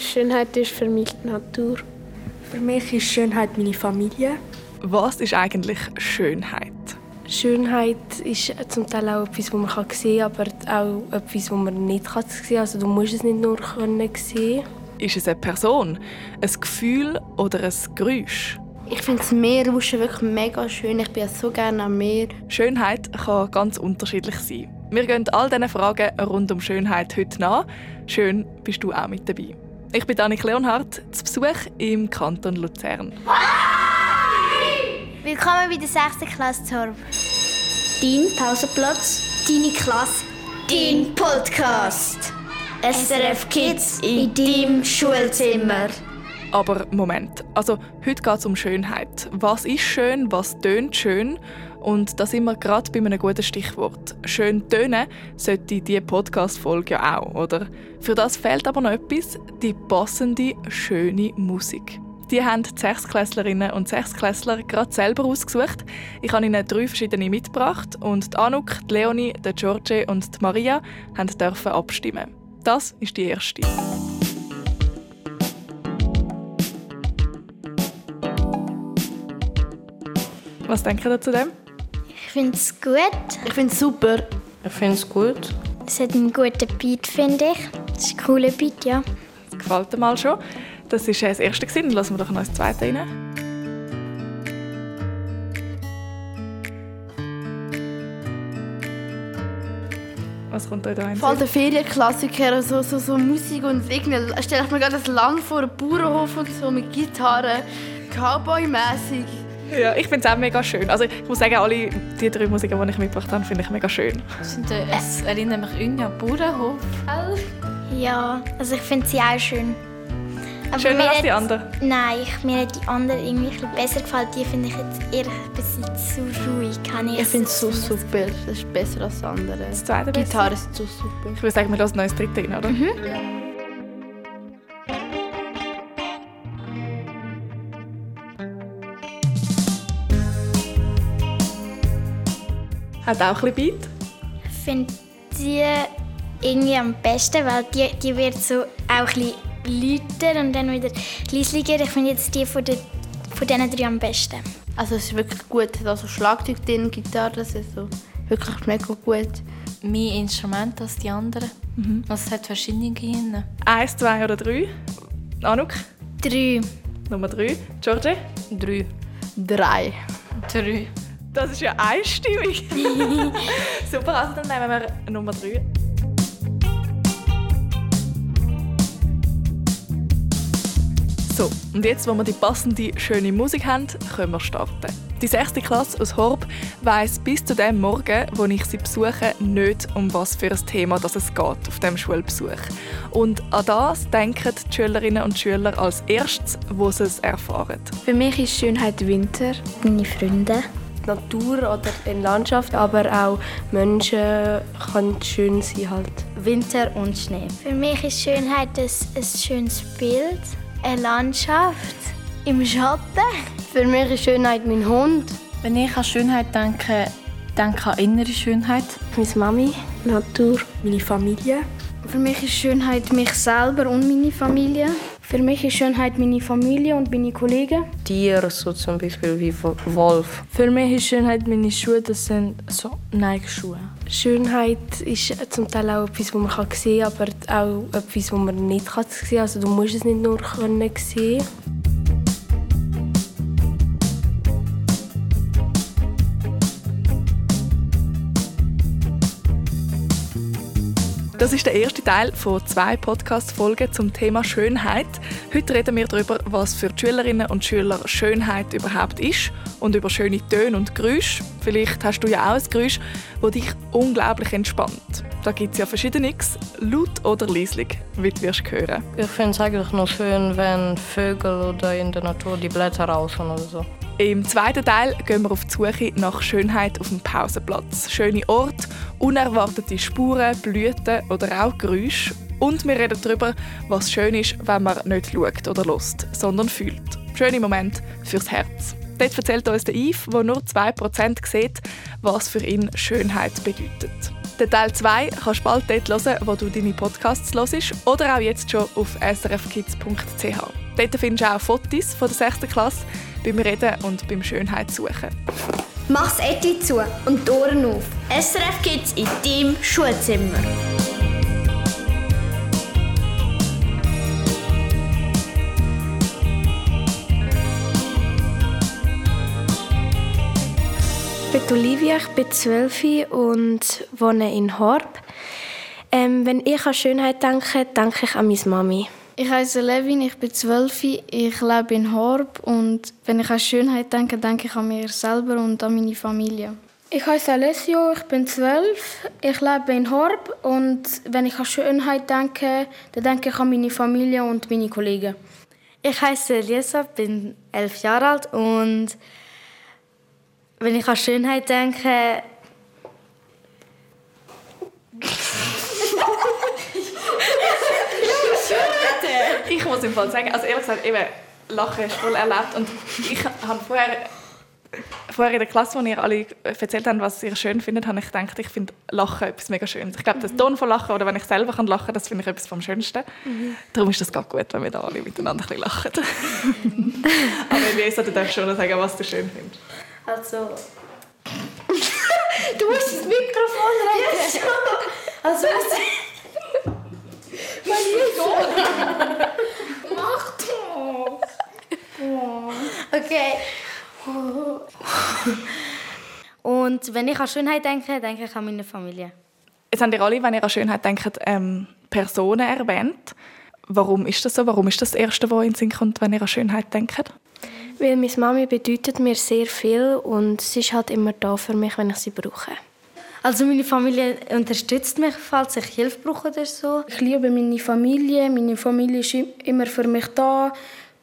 Schönheit ist für mich die Natur. Für mich ist Schönheit meine Familie. Was ist eigentlich Schönheit? Schönheit ist zum Teil auch etwas, was man sehen kann, aber auch etwas, was man nicht sehen kann. Also du musst es nicht nur sehen. Ist es eine Person, ein Gefühl oder ein Geräusch? Ich finde das Meer wirklich mega schön. Ich bin so gerne am Meer. Schönheit kann ganz unterschiedlich sein. Wir gehen all diesen Fragen rund um Schönheit heute nach. Schön, bist du auch mit dabei. Ich bin Annik Leonhardt, zu Besuch im Kanton Luzern. Willkommen bei der 6. Klasse Zorb. Dein Pausenplatz, deine Klasse, dein Podcast. SRF Kids in deinem Schulzimmer. Aber Moment, also heute geht es um Schönheit. Was ist schön, was tönt schön? Und da sind wir gerade bei einem guten Stichwort. Schön tönen sollte diese Podcast-Folge ja auch, oder? Für das fehlt aber noch etwas, die passende, schöne Musik. Die haben die Sechsklässlerinnen und Sechsklässler gerade selber ausgesucht. Ich habe ihnen drei verschiedene mitgebracht und die Anuk, die Leonie, die Georgie und die Maria dürfen abstimmen. Das ist die erste. Was denken ihr zu dem? Ich finde es gut. Ich finde es super. Ich finde es gut. Es hat einen guten Beat, finde ich. Das ist ein cooler Beat, ja. Das gefällt dir mal schon. Das war das erste. Dann lassen wir doch noch das zweite rein. Was kommt euch da rein? Voll der Ferienklassiker, so, so, so Musik und irgendwie stelle ich mir gerade das lang vor, einem Bauernhof und so mit Gitarre, Cowboy-mäßig. Ja, ich finde es auch mega schön. Also ich muss sagen, alle die drei Musiken, die ich mitgebracht habe, finde ich mega schön. Es erinnert mich irgendwie an Bauernhof. Ja, also ich finde sie auch schön. Aber Schöner als die anderen? Nein, ich, mir hat die anderen irgendwie ein bisschen besser gefallen. Die finde ich jetzt eher ein bisschen zu ruhig. Kann ich ich finde es so super. Das ist besser als andere. Das zweite Die Gitarre ist so super. Ich würde sagen, wir lassen noch das dritte rein, oder? Mhm. Hat auch ein bisschen Beat? Ich finde die irgendwie am besten, weil die, die wird so auch ein bisschen lauter und dann wieder leislicher. Ich finde jetzt die von, der, von diesen drei am besten. Also es ist wirklich gut. Also Schlagzeug drin, Gitarre, das ist so wirklich mega gut. Mehr Instrumente als die anderen. Mhm. Also es hat verschiedene Gehirne. Eins, zwei oder drei? Anuk? Drei. Nummer drei. Georgie? Drei. Drei. Drei. Das ist ja einstimmig. Super, also dann nehmen wir Nummer drei. So, und jetzt, wo wir die passende, schöne Musik haben, können wir starten. Die sechste Klasse aus Horb weiss bis zu dem Morgen, wo ich sie besuche, nicht, um was für ein Thema das es geht auf dem Schulbesuch. Und an das denken die Schülerinnen und Schüler als erstes, wo sie es erfahren. Für mich ist Schönheit Winter. Meine Freunde. Die Natur oder die Landschaft, aber auch Menschen können schön sein halt. Winter und Schnee. Für mich ist Schönheit ein, ein schönes Bild eine Landschaft im Schatten. Für mich ist Schönheit mein Hund. Wenn ich an Schönheit denke, denke ich an innere Schönheit. Meine Mami, Natur, meine Familie. Für mich ist Schönheit mich selber und meine Familie. Für mich ist Schönheit meine Familie und meine Kollegen. Tiere, so zum Beispiel wie Wolf. Für mich ist Schönheit meine Schuhe, das sind so Nike-Schuhe. Schönheit ist zum Teil auch etwas, was man sehen kann, aber auch etwas, was man nicht sehen kann. Also du musst es nicht nur sehen Das ist der erste Teil von zwei Podcast-Folgen zum Thema Schönheit. Heute reden wir darüber, was für die Schülerinnen und Schüler Schönheit überhaupt ist und über schöne Töne und Geräusche. Vielleicht hast du ja auch ein Geräusch, das dich unglaublich entspannt. Da gibt es ja verschiedenes, laut oder leislich, wie du wirst hören. Ich finde es eigentlich noch schön, wenn Vögel oder in der Natur die Blätter rauschen oder so. Im zweiten Teil gehen wir auf die Suche nach Schönheit auf dem Pausenplatz. Schöne Orte, unerwartete Spuren, Blüten oder auch Geräusche. Und wir reden darüber, was schön ist, wenn man nicht schaut oder lust, sondern fühlt. Schöne Momente fürs Herz. Dort erzählt uns der Yves, der nur 2% sieht, was für ihn Schönheit bedeutet. Den Teil 2 kannst du bald dort hören, wo du deine Podcasts hörst oder auch jetzt schon auf srfkids.ch. Dort findest du auch Fotos von der 6. Klasse beim Reden und beim Schönheitssuchen. Mach's Etui zu und die Ohren auf. SRF Kids in deinem Schulzimmer. Ich bin Olivia, ich bin 12 und wohne in Horb. Ähm, wenn ich an Schönheit denke, denke ich an meine Mami. Ich heiße Levin, ich bin 12, ich lebe in Horb und wenn ich an Schönheit denke, denke ich an mir selber und an meine Familie. Ich heiße Alessio, ich bin 12, ich lebe in Horb und wenn ich an Schönheit denke, dann denke ich an meine Familie und meine Kollegen. Ich heiße Elisa, bin 11 Jahre alt und wenn ich an Schönheit denke, Ich muss im Fall sagen, also ehrlich gesagt, eben, Lachen ist voll erlebt und ich habe vorher, vorher in der Klasse, wo ihr alle erzählt habt, was ihr schön findet, habe ich gedacht, ich finde Lachen etwas mega Schönes. Ich glaube, das Ton von Lachen oder wenn ich selber kann lachen, das finde ich etwas vom Schönsten. Mhm. Darum ist das ganz gut, wenn wir da alle miteinander ein bisschen lachen. Aber Elisa, du darfst schon sagen, was du schön findest. also Du musst das Mikrofon rein. Also, Mach doch. Okay. Und wenn ich an Schönheit denke, denke ich an meine Familie. Jetzt haben ihr alle, wenn ihr an Schönheit denkt, ähm, Personen erwähnt. Warum ist das so? Warum ist das, das Erste, was in den Sinn kommt, wenn ihr an Schönheit denkt? Weil meine Mami bedeutet mir sehr viel und sie ist halt immer da für mich, wenn ich sie brauche. Also meine Familie unterstützt mich, falls ich Hilfe brauche oder so. Ich liebe meine Familie, meine Familie ist immer für mich da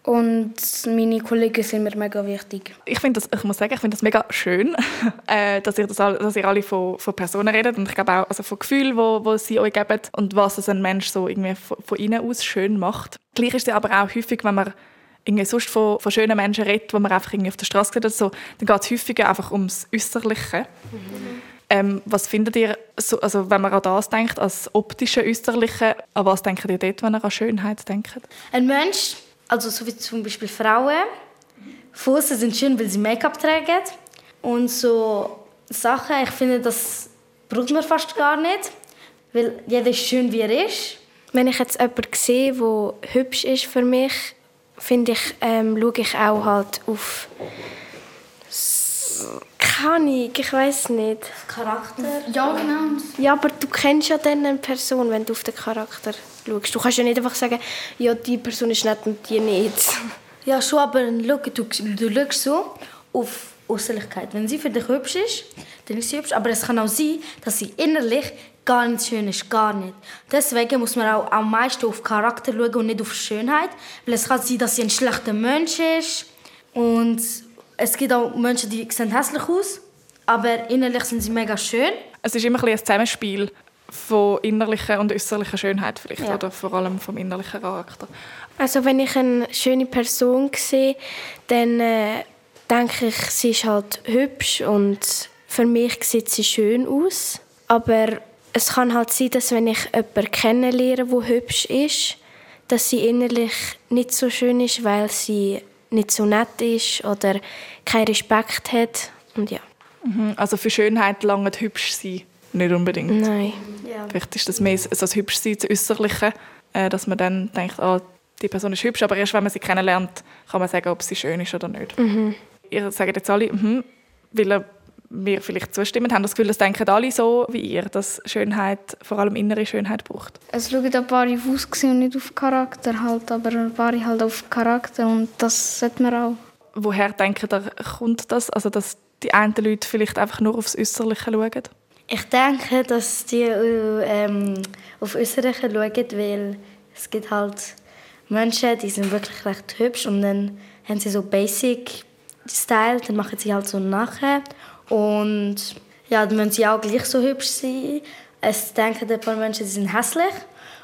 und meine Kollegen sind mir mega wichtig. Ich finde das, ich muss sagen, ich finde das mega schön, äh, dass, ihr das, all- dass ihr alle von, von Personen redet und ich glaube auch also von Gefühlen, wo, wo sie euch geben und was es ein Mensch so irgendwie von, von innen aus schön macht. Gleich ist es aber auch häufig, wenn man irgendwie sonst von, von schönen Menschen redet, die man einfach irgendwie auf der Straße sieht oder so, dann geht es häufiger einfach ums Äußerliche. Ähm, was findet ihr, so, also wenn man an das denkt, als optische Äußerliche, an was denkt ihr dort, wenn ihr an Schönheit denkt? Ein Mensch, also so wie zum Beispiel Frauen, Füße sind schön, weil sie Make-up tragen. Und so Sachen, ich finde, das braucht man fast gar nicht, weil jeder ist schön, wie er ist. Wenn ich jetzt jemanden sehe, der hübsch ist für mich, finde ich, ähm, schaue ich auch halt auf S- keine Ahnung, ich weiß nicht. Charakter. Ja, genau. Ja, aber du kennst ja dann eine Person, wenn du auf den Charakter schaust. Du kannst ja nicht einfach sagen, ja, die Person ist nett und die nicht. Ja, schon, aber schau, du, du schaust so auf Äußerlichkeit. Wenn sie für dich hübsch ist, dann ist sie hübsch. Aber es kann auch sein, dass sie innerlich gar nicht schön ist, gar nicht. Deswegen muss man auch am meisten auf Charakter schauen und nicht auf Schönheit. Weil es kann sein, dass sie ein schlechter Mensch ist. Und es gibt auch Menschen, die sehen hässlich aus, aber innerlich sind sie mega schön. Es ist immer ein, bisschen ein Zusammenspiel von innerlicher und äußerlicher Schönheit vielleicht, Ja. oder vor allem vom innerlichen Charakter. Also wenn ich eine schöne Person sehe, dann äh, denke ich, sie ist halt hübsch und für mich sieht sie schön aus. Aber es kann halt sein, dass wenn ich jemanden kennenlerne, der hübsch ist, dass sie innerlich nicht so schön ist, weil sie nicht so nett ist oder keinen Respekt hat. Und ja, Mhm. Also für Schönheit lange hübsch sein nicht unbedingt. nein. Vielleicht ist das mehr so das Hübschsein, das Äußerliche, äh, dass man dann denkt, ah, die Person ist hübsch, aber erst wenn man sie kennenlernt, kann man sagen, ob sie schön ist oder nicht. Ihr sagt jetzt alle, mhm, weil mir vielleicht zustimmen, haben das Gefühl, das denken alle so wie ihr, dass Schönheit, vor allem innere Schönheit braucht. Es schauen ein paar auf Aussehen und nicht auf Charakter halt, aber ein paar halt auf Charakter und das sollte man auch. Woher denkt ihr, kommt das? Also, dass die einen Leute vielleicht einfach nur aufs Äußerliche schauen? Ich denke, dass die äh, ähm, auf Österreicher schauen, weil es gibt halt Menschen, die sind wirklich recht hübsch und dann haben sie so Basic Style, dann machen sie halt so nachher und ja, dann müssen sie auch gleich so hübsch sein. Es denken ein paar Menschen, die sind hässlich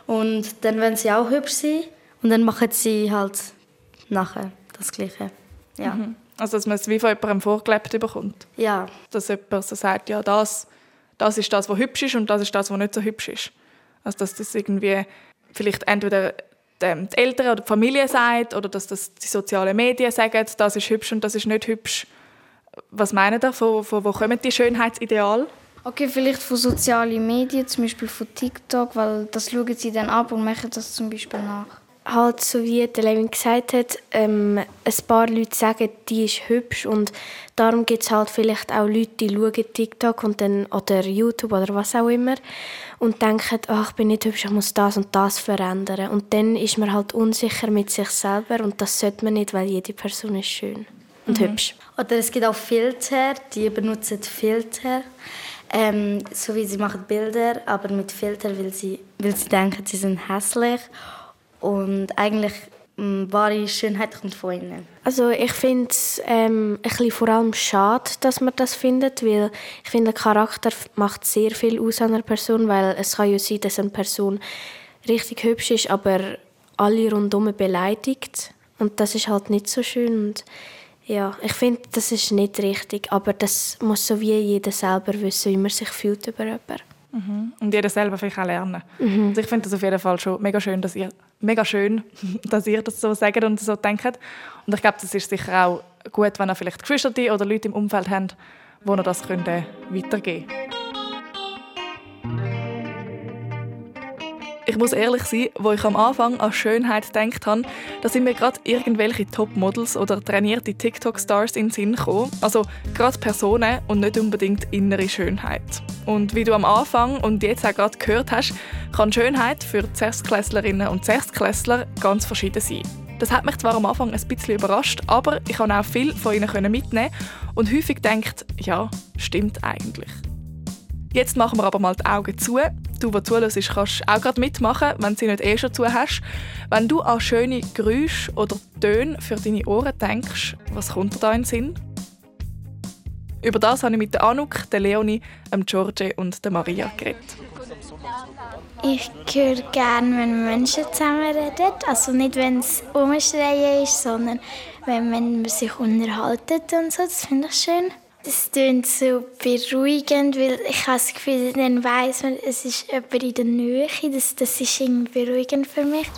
und dann wollen sie auch hübsch sein und dann machen sie halt nachher das Gleiche. Ja, Also, dass man es wie von jemandem vorgelebt bekommt. ja. Dass jemand so sagt, ja, das das ist das, was hübsch ist und das ist das, was nicht so hübsch ist. Also dass das irgendwie vielleicht entweder die Eltern oder die Familie sagt oder dass das die sozialen Medien sagen, das ist hübsch und das ist nicht hübsch. Was meinen ihr? Von, von wo kommen die Schönheitsideale? Okay, vielleicht von sozialen Medien, zum Beispiel von TikTok, weil das schauen sie dann ab und machen das zum Beispiel nach. Halt, so wie der Levin gesagt hat, ähm, ein paar Leute sagen, die ist hübsch und darum gibt es halt vielleicht auch Leute, die schauen TikTok und dann, oder YouTube oder was auch immer und denken, ach, ich bin nicht hübsch, ich muss das und das verändern. Und dann ist man halt unsicher mit sich selber und das sollte man nicht, weil jede Person ist schön und mhm. hübsch. Oder es gibt auch Filter, die benutzen Filter. Ähm, so wie sie machen Bilder, aber mit Filter, weil sie, weil sie denken, sie sind hässlich. Und eigentlich mh, mm, wahre Schönheit kommt von innen. Also ich finde es ähm, ein bisschen vor allem schade, dass man das findet, weil ich finde, der Charakter macht sehr viel aus einer Person, weil es kann ja sein, dass eine Person richtig hübsch ist, aber alle rundum beleidigt und das ist halt nicht so schön und ja, ich finde, das ist nicht richtig, aber das muss so wie jeder selber wissen, wie man sich fühlt über jemanden. Mhm. Und jeder selber vielleicht auch lernen. Mhm. Also ich finde das auf jeden Fall schon mega schön, dass ihr, mega schön, dass ihr das so sagt und so denkt. Und ich glaube, das ist sicher auch gut, wenn ihr vielleicht Geschwister oder Leute im Umfeld habt, wo ihr das könnt, äh, weitergeben könnt. Ich muss ehrlich sein, wo ich am Anfang an Schönheit gedacht habe, da sind mir gerade irgendwelche Topmodels oder trainierte TikTok-Stars in den Sinn gekommen. Also gerade Personen und nicht unbedingt innere Schönheit. Und wie du am Anfang und jetzt auch gerade gehört hast, kann Schönheit für Sechstklässlerinnen und Sechstklässler ganz verschieden sein. Das hat mich zwar am Anfang ein bisschen überrascht, aber ich konnte auch viel von ihnen mitnehmen und häufig gedacht, ja, stimmt eigentlich. Jetzt machen wir aber mal die Augen zu. Du, der zuhörst, kannst auch gerade mitmachen, wenn sie nicht eh schon zu hast. Wenn du an schöne Geräusche oder Töne für deine Ohren denkst, was kommt dir da in den Sinn? Über das habe ich mit der Anuk, der Leonie, dem George und der Maria geredet. Ich höre gerne, wenn Menschen zusammen reden. Also nicht, wenn es umschreien ist, sondern wenn man sich unterhalten und so. Das finde ich schön. Das klingt so beruhigend, weil ich habe das Gefühl, dann weiss man, es ist jemand in der Nähe. Das, das ist irgendwie beruhigend für mich.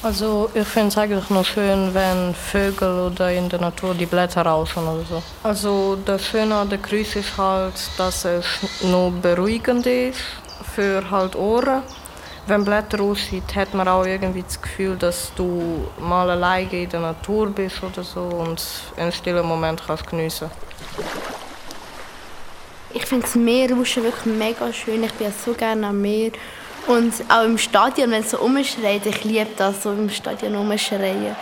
Also ich finde es eigentlich noch schön, wenn Vögel oder in der Natur die Blätter rauschen oder so. Also das Schöne an der Grüße ist halt, dass es nur beruhigend ist für halt Ohren wenn Blätter aussieht, hat man auch irgendwie das Gefühl, dass du mal alleine in der Natur bist oder so und einen stillen Moment kannst geniessen. Ich finde das Meerrauschen wirklich mega schön. Ich bin so gerne am Meer. Und auch im Stadion, wenn es so umschreit, ich liebe das, so im Stadion umschreien.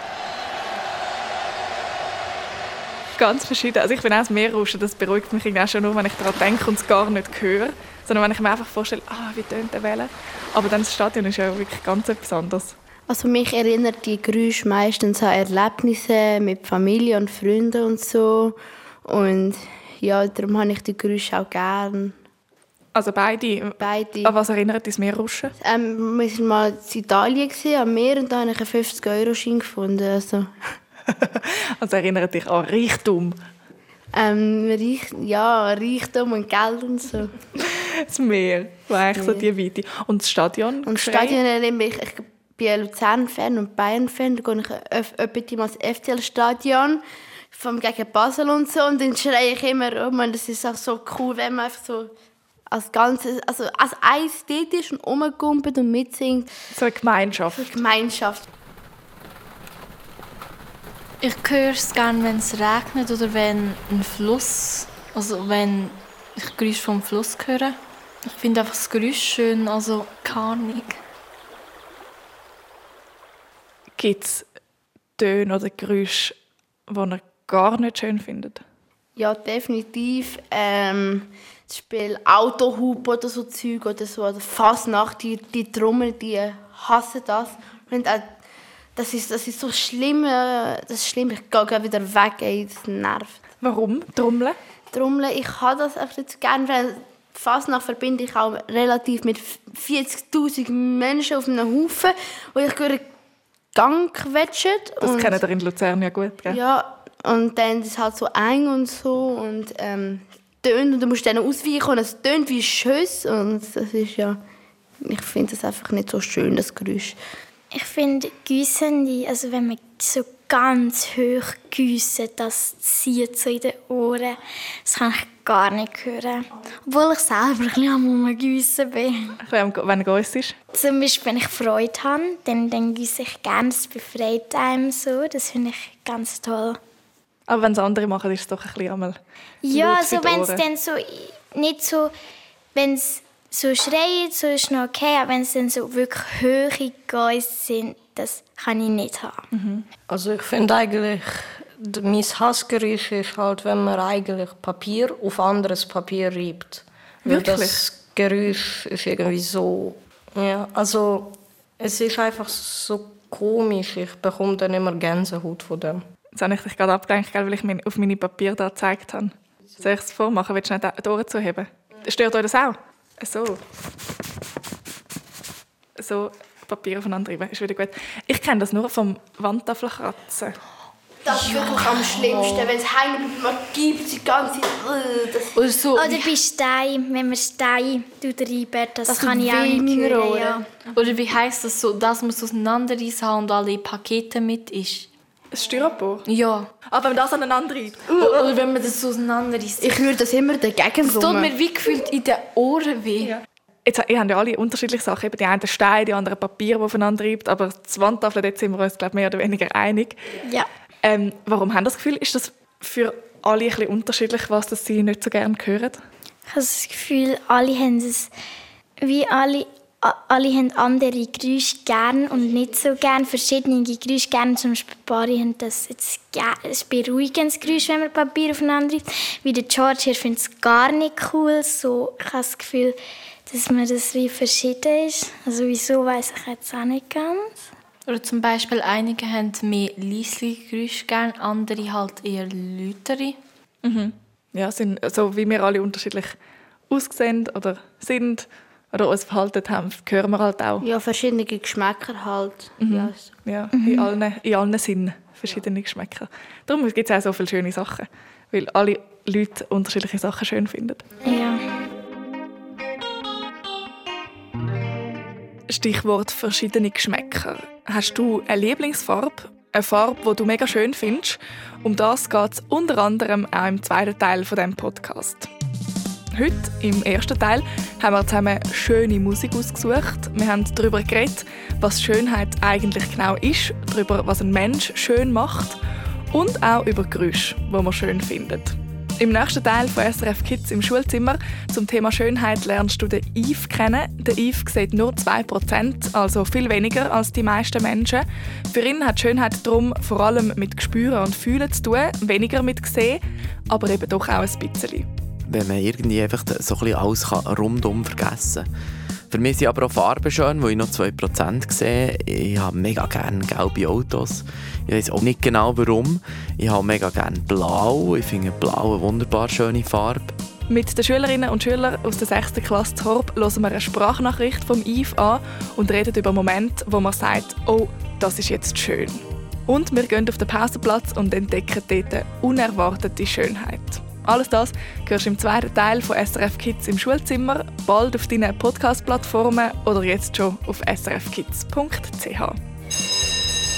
Ganz verschieden. Also ich bin auch das Meerrauschen, das beruhigt mich auch schon nur, wenn ich daran denke und es gar nicht höre sondern wenn ich mir einfach vorstelle, ah, wie tönt der Welle. Aber dann das Stadion ist ja wirklich ganz etwas anderes. Also mich erinnert die Geräusche meistens an Erlebnisse mit Familie und Freunden und so. Und ja, darum habe ich die Geräusche auch gern. Also beide? Beide. An was erinnert das Meerrauschen? Ähm, wir waren mal in Italien am Meer und da habe ich einen 50-Euro-Schein gefunden. Also. also erinnert dich an Reichtum? Ähm, Reich, ja, Reichtum und Geld und so. das Meer, war eigentlich so die Weite. Und das Stadion? Und das Stadion erinnere ich, ich bin Luzern-Fan und Bayern-Fan, da gehe ich öfter mal ins FCL-Stadion vom gegen Basel und so und dann schreie ich immer, oh man, das ist auch so cool, wenn man einfach so als Ganzes, also als eins dort ist und rumgumpelt und mitsingt. So eine Gemeinschaft. So eine Gemeinschaft. Ich höre es gerne, wenn es regnet oder wenn ein Fluss, also wenn ich Geräusche vom Fluss höre. Ich finde einfach das Geräusch schön, also keine Ahnung. Gibt es Töne oder Geräusche, die ihr gar nicht schön findet? Ja, definitiv. Ähm, zum Beispiel Autohub oder so Zeug oder so. Oder Fasnacht, die, die Trommel, die hassen das. Und auch, das, ist, das ist so schlimm. Äh, das ist schlimm. Ich gehe wieder weg, ey, das nervt. Warum? Trommeln? Trommeln, ich habe das einfach nicht gerne, weil Fasnacht verbinde ich auch relativ mit 40'000 Menschen auf einem Haufen, wo ich einen Gang quetschen. Das kennen ihr in Luzern ja gut, gell? Ja, und dann ist es halt so eng und so und ähm, tönt und du musst dann ausweichen und es tönt wie Schüsse und das ist ja, ich finde das einfach nicht so schön, das Geräusch. Ich finde Güssende, also wenn man so ganz hoch giessen, das zieht so in den Ohren, das kann ich gar nicht hören. Obwohl ich selber ein bisschen am Giessen bin. Wenn Geiss ist? Zum Beispiel, wenn ich Freude habe, dann, dann gieße ich gerne, das befreit einem so, das finde ich ganz toll. Aber wenn es andere machen, ist es doch ein bisschen einmal Ja, also wenn es dann so nicht so, wenn es so schreit, so ist noch okay, aber wenn es dann so wirklich hohe Geister sind, das kann ich nicht haben. Mhm. Also ich finde eigentlich, mein Hassgeräusch ist halt, wenn man eigentlich Papier auf anderes Papier reibt. Wirklich? Weil das Geräusch ist irgendwie so, ja, also es ist einfach so komisch. Ich bekomme dann immer Gänsehaut von dem. Jetzt habe ich dich gerade abgelenkt, weil ich auf meine Papier da gezeigt habe. Soll ich es vormachen? Willst du nicht die Ohren zuheben? Stört euch das auch? So. So Papier aufeinander reiben, ist wieder gut. Ich kenne das nur vom Wandtafelkratzen. Das ist wirklich am schlimmsten, wenn es hängen man gibt die ganze Zeit. Oder, so. Oder bei Stein, wenn man Stein reibt, das, das kann ich auch nicht hören. Ja. Oder wie heisst das so, dass man es auseinanderreißen und alle Pakete mit ist? Ein Styropor? Ja. Aber wenn man das aneinander reibt? Oder wenn man das so auseinanderreißt. Ich höre das immer dagegen. Es tut mir wie gefühlt in den Ohren weh. Ja. Jetzt, ihr habt ja alle unterschiedliche Sachen. Die einen Steine, die anderen Papier, die aufeinander reibt. Aber die Wandtafel, dort sind wir uns glaub, mehr oder weniger einig. Ja. Ähm, warum haben das Gefühl? Ist das für alle ein bisschen unterschiedlich, was das sie nicht so gerne hören? Ich habe das Gefühl, alle haben es wie alle alle haben andere Geräusche gern und nicht so gern. Verschiedene Geräusche gern. Zum Beispiel Barry haben das jetzt ein beruhigendes Geräusch, wenn man Papier aufeinander reibt. Wie der George hier findet es gar nicht cool. So, ich habe das Gefühl, dass man das wie verschieden ist. Also wieso, weiß ich jetzt auch nicht ganz. Oder zum Beispiel einige haben mehr leise Geräusche gern, andere halt eher lautere. Mhm. Ja, sind so wie wir alle unterschiedlich aussehen oder sind oder uns verhalten haben, hören wir halt auch. Ja, verschiedene Geschmäcker halt. Mhm. Ja, so. ja mhm. in, allen, in allen Sinnen verschiedene Geschmäcker. Darum gibt es auch so viele schöne Sachen, weil alle Leute unterschiedliche Sachen schön finden. Ja. Stichwort verschiedene Geschmäcker. Hast du eine Lieblingsfarbe? Eine Farbe, die du mega schön findest? Um das geht es unter anderem auch im zweiten Teil von dem Podcast. Heute, im ersten Teil, haben wir zusammen schöne Musik ausgesucht. Wir haben darüber geredet, was Schönheit eigentlich genau ist, darüber, was ein Mensch schön macht und auch über Geräusche, die man schön findet. Im nächsten Teil von SRF Kids im Schulzimmer zum Thema Schönheit lernst du den Yves kennen. Der Yves sieht nur 2%, also viel weniger als die meisten Menschen. Für ihn hat Schönheit darum vor allem mit Gespüren und Fühlen zu tun, weniger mit Sehen, aber eben doch auch ein bisschen wenn man irgendwie einfach so ein bisschen alles rundum vergessen kann. Für mich sind aber auch Farben schön, wo ich noch 2% sehe. Ich habe mega gerne gelbe Autos. Ich weiß auch nicht genau warum. Ich habe mega gerne blau. Ich finde blau eine wunderbar schöne Farbe. Mit den Schülerinnen und Schülern aus der 6. Klasse Torb hören wir eine Sprachnachricht vom Yves an und reden über Momente, wo man sagt, oh, das ist jetzt schön. Und wir gehen auf den Pausenplatz und entdecken dort unerwartete Schönheit. Alles das hörst du im zweiten Teil von SRF Kids im Schulzimmer, bald auf deinen Podcast-Plattformen oder jetzt schon auf srfkids.ch.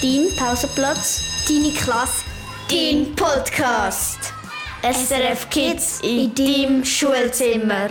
Dein Pausenplatz, deine Klasse, dein Podcast. SRF Kids in deinem Schulzimmer.